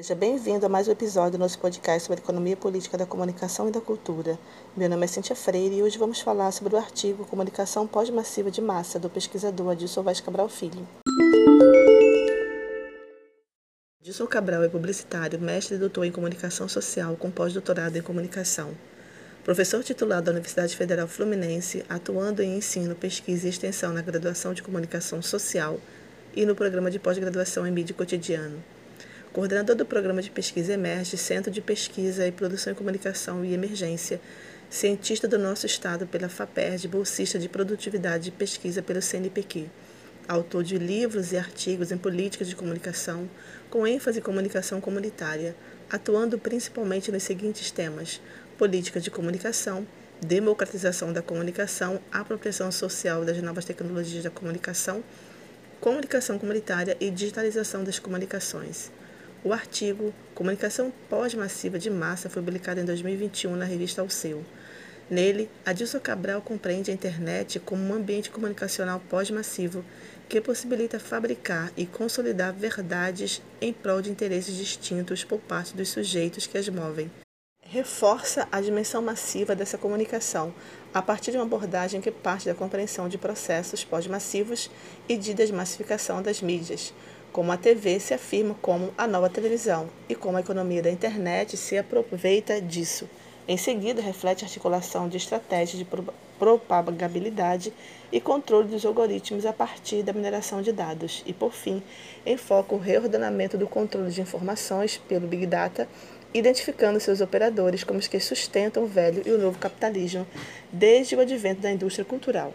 Seja bem-vindo a mais um episódio do nosso podcast sobre economia política da comunicação e da cultura. Meu nome é Cintia Freire e hoje vamos falar sobre o artigo Comunicação Pós-Massiva de Massa, do pesquisador Adilson Vaz Cabral Filho. Adilson Cabral é publicitário, mestre e doutor em comunicação social com pós-doutorado em comunicação. Professor titular da Universidade Federal Fluminense, atuando em ensino, pesquisa e extensão na graduação de comunicação social e no programa de pós-graduação em mídia cotidiano coordenador do Programa de Pesquisa Emerge, Centro de Pesquisa e Produção em Comunicação e Emergência, cientista do nosso estado pela FAPERD, bolsista de produtividade e pesquisa pelo CNPq, autor de livros e artigos em políticas de comunicação, com ênfase em comunicação comunitária, atuando principalmente nos seguintes temas: política de comunicação, democratização da comunicação, apropriação social das novas tecnologias da comunicação, comunicação comunitária e digitalização das comunicações. O artigo Comunicação Pós-Massiva de Massa foi publicado em 2021 na revista Alceu. Nele, Adilson Cabral compreende a internet como um ambiente comunicacional pós-massivo que possibilita fabricar e consolidar verdades em prol de interesses distintos por parte dos sujeitos que as movem. Reforça a dimensão massiva dessa comunicação a partir de uma abordagem que parte da compreensão de processos pós-massivos e de desmassificação das mídias, como a TV se afirma como a nova televisão e como a economia da internet se aproveita disso. Em seguida, reflete a articulação de estratégias de propagabilidade e controle dos algoritmos a partir da mineração de dados. E, por fim, enfoca o reordenamento do controle de informações pelo Big Data, identificando seus operadores como os que sustentam o velho e o novo capitalismo desde o advento da indústria cultural.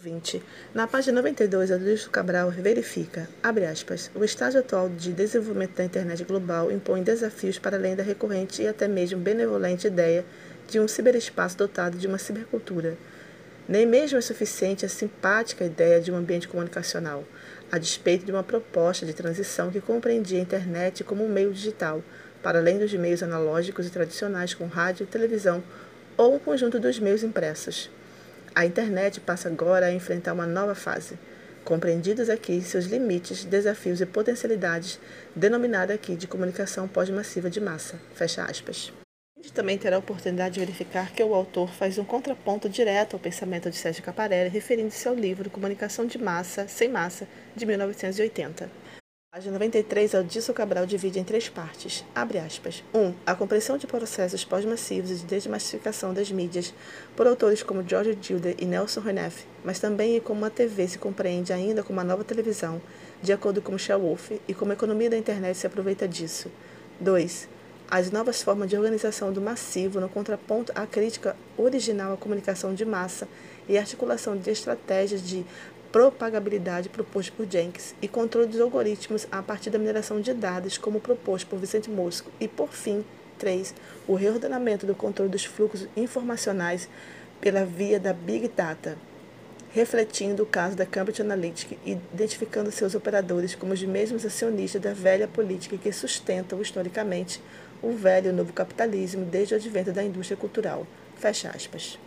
20. Na página 92, Adilson Cabral verifica, abre aspas, o estágio atual de desenvolvimento da internet global impõe desafios para além da recorrente e até mesmo benevolente ideia de um ciberespaço dotado de uma cibercultura. Nem mesmo é suficiente a simpática ideia de um ambiente comunicacional, a despeito de uma proposta de transição que compreendia a internet como um meio digital, para além dos meios analógicos e tradicionais com rádio, televisão ou o conjunto dos meios impressos. A internet passa agora a enfrentar uma nova fase. Compreendidos aqui seus limites, desafios e potencialidades, denominada aqui de comunicação pós-massiva de massa. Fecha aspas. A gente também terá a oportunidade de verificar que o autor faz um contraponto direto ao pensamento de Sérgio Caparelli, referindo-se ao livro Comunicação de Massa, Sem Massa, de 1980. A página 93, Aldício Cabral divide em três partes. Abre aspas. 1. Um, a compreensão de processos pós-massivos e de desmassificação das mídias por autores como George Gilder e Nelson Reneff, mas também como a TV se compreende ainda como uma nova televisão, de acordo com Michel Wolff, e como a economia da internet se aproveita disso. 2. As novas formas de organização do massivo no contraponto à crítica original à comunicação de massa e articulação de estratégias de propagabilidade proposto por Jenkins e controle dos algoritmos a partir da mineração de dados, como proposto por Vicente Mosco. E, por fim, 3. O reordenamento do controle dos fluxos informacionais pela via da Big Data, refletindo o caso da Cambridge Analytica e identificando seus operadores como os mesmos acionistas da velha política que sustentam historicamente o velho e o novo capitalismo desde o advento da indústria cultural. Fecha aspas.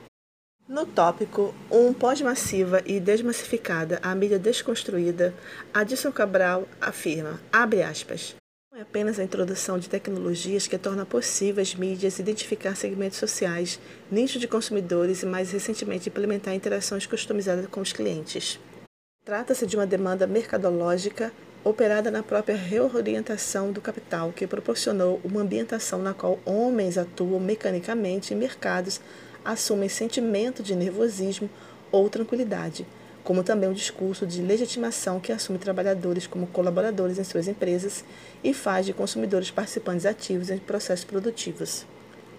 No tópico Um pós-massiva e desmassificada, a mídia desconstruída, Adilson Cabral afirma, abre aspas, não é apenas a introdução de tecnologias que torna possível as mídias identificar segmentos sociais, nichos de consumidores e, mais recentemente, implementar interações customizadas com os clientes. Trata-se de uma demanda mercadológica operada na própria reorientação do capital, que proporcionou uma ambientação na qual homens atuam mecanicamente em mercados assumem sentimento de nervosismo ou tranquilidade, como também um discurso de legitimação que assume trabalhadores como colaboradores em suas empresas e faz de consumidores participantes ativos em processos produtivos,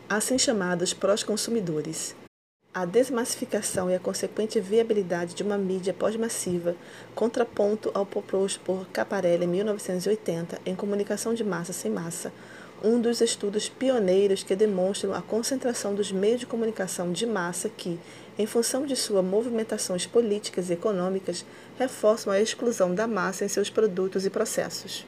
assim chamados prós-consumidores. A desmassificação e a consequente viabilidade de uma mídia pós-massiva, contraponto ao proposto por Caparelli em 1980 em Comunicação de Massa Sem Massa, um dos estudos pioneiros que demonstram a concentração dos meios de comunicação de massa que, em função de suas movimentações políticas e econômicas, reforçam a exclusão da massa em seus produtos e processos.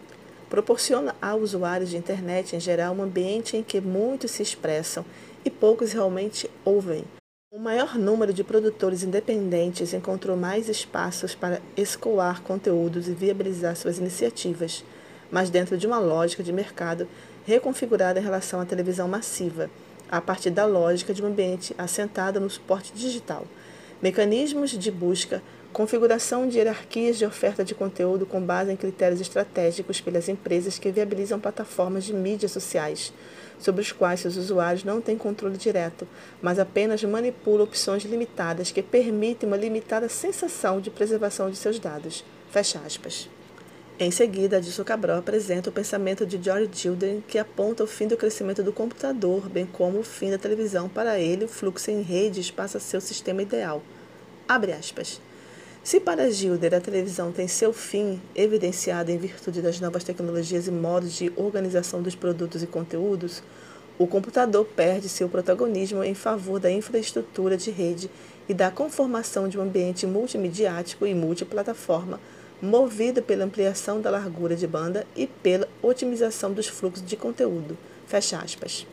Proporciona a usuários de internet em geral um ambiente em que muitos se expressam e poucos realmente ouvem. O maior número de produtores independentes encontrou mais espaços para escoar conteúdos e viabilizar suas iniciativas mas dentro de uma lógica de mercado reconfigurada em relação à televisão massiva, a partir da lógica de um ambiente assentado no suporte digital. Mecanismos de busca, configuração de hierarquias de oferta de conteúdo com base em critérios estratégicos pelas empresas que viabilizam plataformas de mídias sociais, sobre os quais seus usuários não têm controle direto, mas apenas manipulam opções limitadas que permitem uma limitada sensação de preservação de seus dados. Fecha aspas. Em seguida, Adilson Cabral apresenta o pensamento de George Gilden, que aponta o fim do crescimento do computador, bem como o fim da televisão. Para ele, o fluxo em redes passa a ser o sistema ideal. Abre aspas. Se para Gilder a televisão tem seu fim evidenciado em virtude das novas tecnologias e modos de organização dos produtos e conteúdos, o computador perde seu protagonismo em favor da infraestrutura de rede e da conformação de um ambiente multimediático e multiplataforma, movido pela ampliação da largura de banda e pela otimização dos fluxos de conteúdo. Fecha aspas.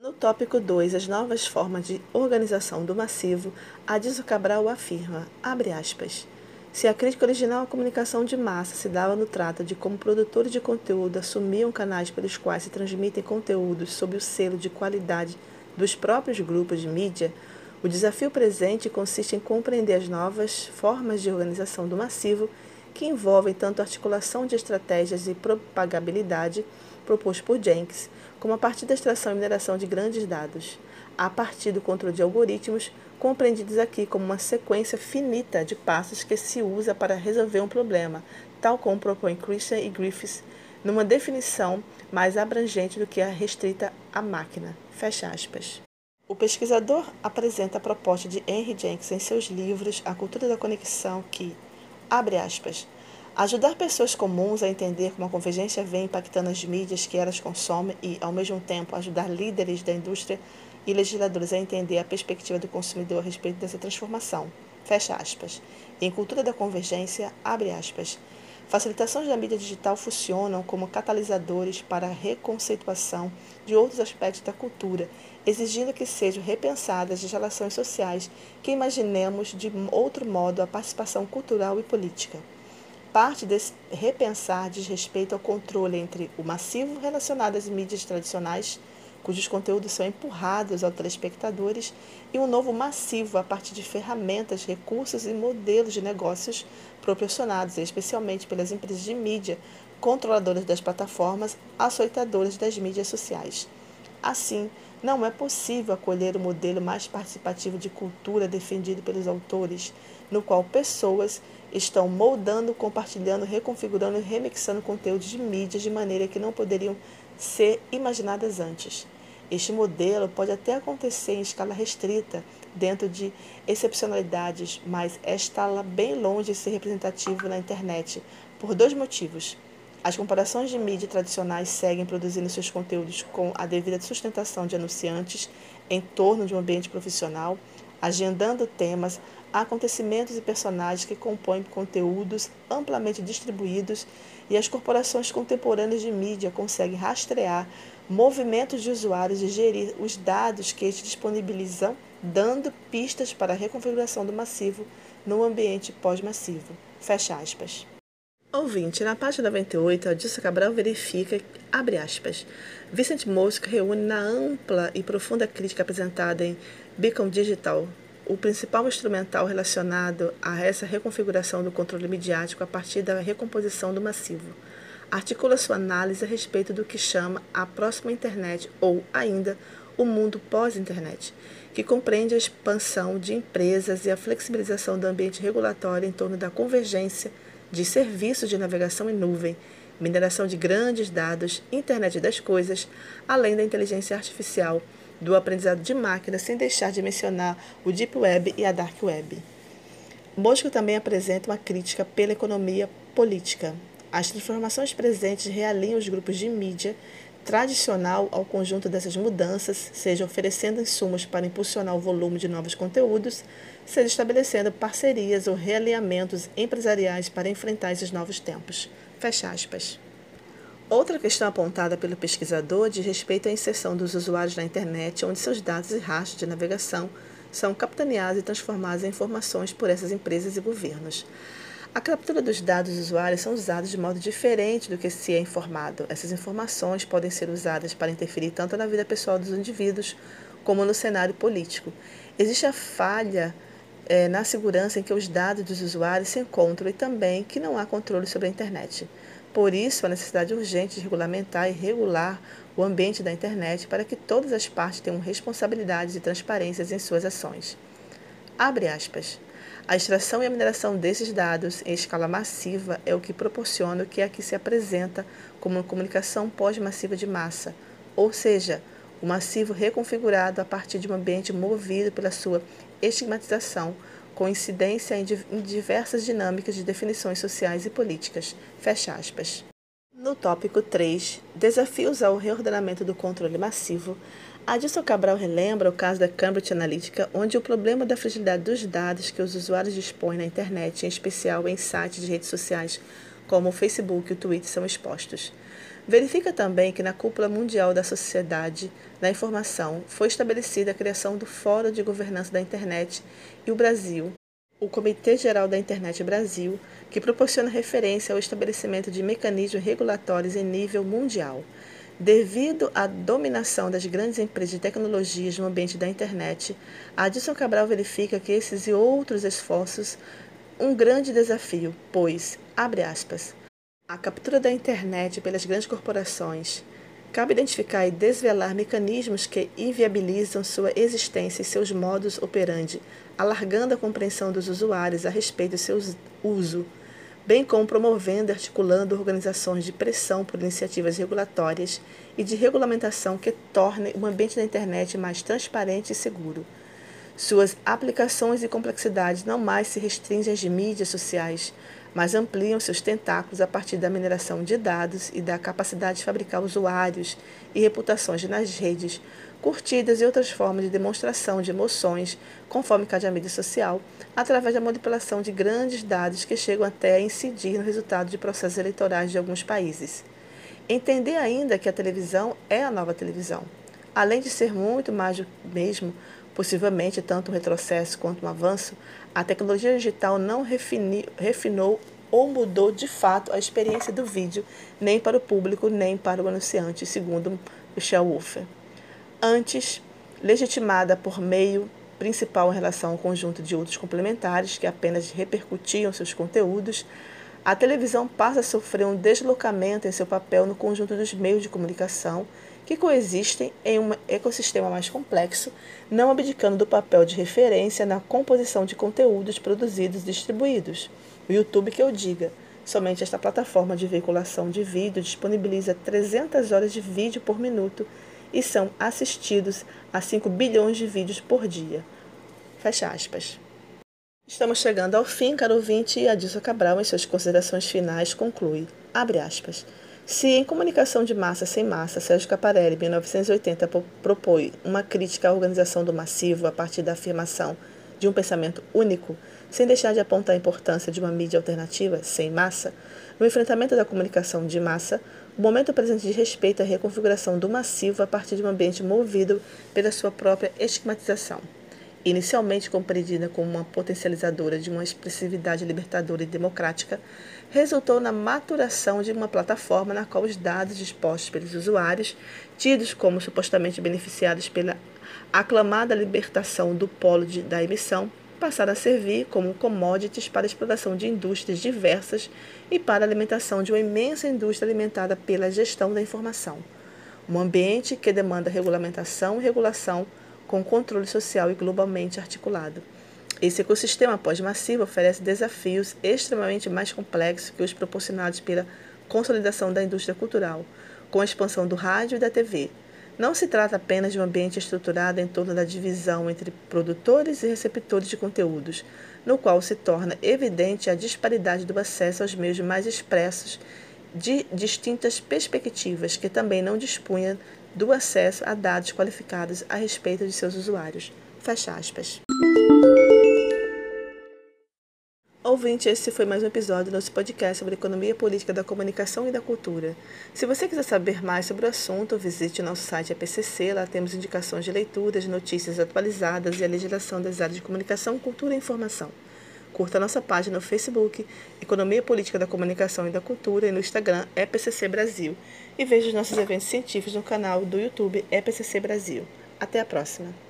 No tópico 2, as novas formas de organização do massivo, Adilson Cabral afirma, abre aspas, se a crítica original à comunicação de massa se dava no trato de como produtores de conteúdo assumiam canais pelos quais se transmitem conteúdos sob o selo de qualidade dos próprios grupos de mídia, o desafio presente consiste em compreender as novas formas de organização do massivo que envolvem tanto a articulação de estratégias e propagabilidade proposto por Jenkins, como a partir da extração e mineração de grandes dados, a partir do controle de algoritmos, compreendidos aqui como uma sequência finita de passos que se usa para resolver um problema, tal como propõe Christian e Griffiths, numa definição mais abrangente do que a restrita à máquina. Fecha aspas. O pesquisador apresenta a proposta de Henry Jenkins em seus livros A Cultura da Conexão que, abre aspas, Ajudar pessoas comuns a entender como a convergência vem impactando as mídias que elas consomem e, ao mesmo tempo, ajudar líderes da indústria e legisladores a entender a perspectiva do consumidor a respeito dessa transformação. Fecha aspas. em cultura da convergência, abre aspas. Facilitações da mídia digital funcionam como catalisadores para a reconceituação de outros aspectos da cultura, exigindo que sejam repensadas as relações sociais, que imaginemos de outro modo a participação cultural e política. Parte desse repensar diz respeito ao controle entre o massivo relacionado às mídias tradicionais, cujos conteúdos são empurrados aos telespectadores, e um novo massivo a partir de ferramentas, recursos e modelos de negócios proporcionados especialmente pelas empresas de mídia, controladoras das plataformas, açoitadoras das mídias sociais. Assim, não é possível acolher o modelo mais participativo de cultura defendido pelos autores, no qual pessoas estão moldando, compartilhando, reconfigurando e remixando conteúdos de mídias de maneira que não poderiam ser imaginadas antes. Este modelo pode até acontecer em escala restrita, dentro de excepcionalidades, mas está lá bem longe de ser representativo na internet, por dois motivos. As comparações de mídia tradicionais seguem produzindo seus conteúdos com a devida sustentação de anunciantes em torno de um ambiente profissional, agendando temas, acontecimentos e personagens que compõem conteúdos amplamente distribuídos e as corporações contemporâneas de mídia conseguem rastrear movimentos de usuários e gerir os dados que estes disponibilizam, dando pistas para a reconfiguração do massivo no ambiente pós-massivo. Fecha aspas. Ouvinte, na página 98, Adilson Cabral verifica, abre aspas, Vincent Mosk reúne na ampla e profunda crítica apresentada em Beacon Digital, o principal instrumental relacionado a essa reconfiguração do controle midiático a partir da recomposição do massivo. Articula sua análise a respeito do que chama a próxima internet ou, ainda, o mundo pós-internet, que compreende a expansão de empresas e a flexibilização do ambiente regulatório em torno da convergência de serviços de navegação em nuvem, mineração de grandes dados, internet das coisas, além da inteligência artificial do aprendizado de máquina, sem deixar de mencionar o Deep Web e a Dark Web. Mosco também apresenta uma crítica pela economia política. As transformações presentes realinham os grupos de mídia tradicional ao conjunto dessas mudanças, seja oferecendo insumos para impulsionar o volume de novos conteúdos, seja estabelecendo parcerias ou realinhamentos empresariais para enfrentar esses novos tempos. Fecha aspas. Outra questão apontada pelo pesquisador diz respeito à inserção dos usuários na internet, onde seus dados e rastros de navegação são capitaneados e transformados em informações por essas empresas e governos. A captura dos dados dos usuários são usados de modo diferente do que se é informado. Essas informações podem ser usadas para interferir tanto na vida pessoal dos indivíduos como no cenário político. Existe a falha é, na segurança em que os dados dos usuários se encontram e também que não há controle sobre a internet. Por isso, a necessidade urgente de regulamentar e regular o ambiente da internet para que todas as partes tenham responsabilidades e transparências em suas ações. Abre aspas. A extração e a mineração desses dados em escala massiva é o que proporciona o que aqui se apresenta como uma comunicação pós-massiva de massa, ou seja, o massivo reconfigurado a partir de um ambiente movido pela sua estigmatização, com incidência em diversas dinâmicas de definições sociais e políticas. Fecha aspas. No tópico 3, Desafios ao reordenamento do controle massivo, Adilson Cabral relembra o caso da Cambridge Analytica, onde o problema da fragilidade dos dados que os usuários dispõem na internet, em especial em sites de redes sociais como o Facebook e o Twitter, são expostos. Verifica também que na cúpula mundial da sociedade da informação foi estabelecida a criação do Fórum de Governança da Internet e o Brasil, o Comitê Geral da Internet Brasil, que proporciona referência ao estabelecimento de mecanismos regulatórios em nível mundial. Devido à dominação das grandes empresas de tecnologias no ambiente da internet, Adilson Cabral verifica que esses e outros esforços um grande desafio, pois, abre aspas, a captura da internet pelas grandes corporações Cabe identificar e desvelar mecanismos que inviabilizam sua existência e seus modos operandi, alargando a compreensão dos usuários a respeito do seu uso, bem como promovendo e articulando organizações de pressão por iniciativas regulatórias e de regulamentação que tornem o ambiente da internet mais transparente e seguro. Suas aplicações e complexidades não mais se restringem às mídias sociais, mas ampliam seus tentáculos a partir da mineração de dados e da capacidade de fabricar usuários e reputações nas redes, curtidas e outras formas de demonstração de emoções, conforme cada mídia social, através da manipulação de grandes dados que chegam até a incidir no resultado de processos eleitorais de alguns países. Entender ainda que a televisão é a nova televisão. Além de ser muito mais do mesmo, possivelmente tanto um retrocesso quanto um avanço, a tecnologia digital não refini, refinou ou mudou de fato a experiência do vídeo, nem para o público, nem para o anunciante, segundo Michel Wolfer. Antes, legitimada por meio principal em relação ao conjunto de outros complementares que apenas repercutiam seus conteúdos, a televisão passa a sofrer um deslocamento em seu papel no conjunto dos meios de comunicação que coexistem em um ecossistema mais complexo, não abdicando do papel de referência na composição de conteúdos produzidos e distribuídos. O YouTube que eu diga, somente esta plataforma de veiculação de vídeo disponibiliza 300 horas de vídeo por minuto e são assistidos a 5 bilhões de vídeos por dia. Fecha aspas. Estamos chegando ao fim, caro ouvinte, e Adilson Cabral, em suas considerações finais, conclui, abre aspas, se em Comunicação de Massa Sem Massa, Sérgio Caparelli, em 1980, propõe uma crítica à organização do massivo a partir da afirmação de um pensamento único, sem deixar de apontar a importância de uma mídia alternativa, sem massa, no enfrentamento da comunicação de massa, o momento presente de respeito à reconfiguração do massivo a partir de um ambiente movido pela sua própria estigmatização inicialmente compreendida como uma potencializadora de uma expressividade libertadora e democrática, resultou na maturação de uma plataforma na qual os dados dispostos pelos usuários, tidos como supostamente beneficiados pela aclamada libertação do polo de, da emissão, passaram a servir como commodities para a exploração de indústrias diversas e para a alimentação de uma imensa indústria alimentada pela gestão da informação. Um ambiente que demanda regulamentação e regulação com controle social e globalmente articulado. Esse ecossistema pós-massivo oferece desafios extremamente mais complexos que os proporcionados pela consolidação da indústria cultural, com a expansão do rádio e da TV. Não se trata apenas de um ambiente estruturado em torno da divisão entre produtores e receptores de conteúdos, no qual se torna evidente a disparidade do acesso aos meios mais expressos de distintas perspectivas que também não dispunha do acesso a dados qualificados a respeito de seus usuários. Fecha aspas. Ouvinte, esse foi mais um episódio do nosso podcast sobre economia política da comunicação e da cultura. Se você quiser saber mais sobre o assunto, visite nosso site APCC. Lá temos indicações de leituras, notícias atualizadas e a legislação das áreas de comunicação, cultura e informação. Curta nossa página no Facebook, Economia Política da Comunicação e da Cultura, e no Instagram, EPCC Brasil. E veja os nossos eventos científicos no canal do YouTube EPCC Brasil. Até a próxima!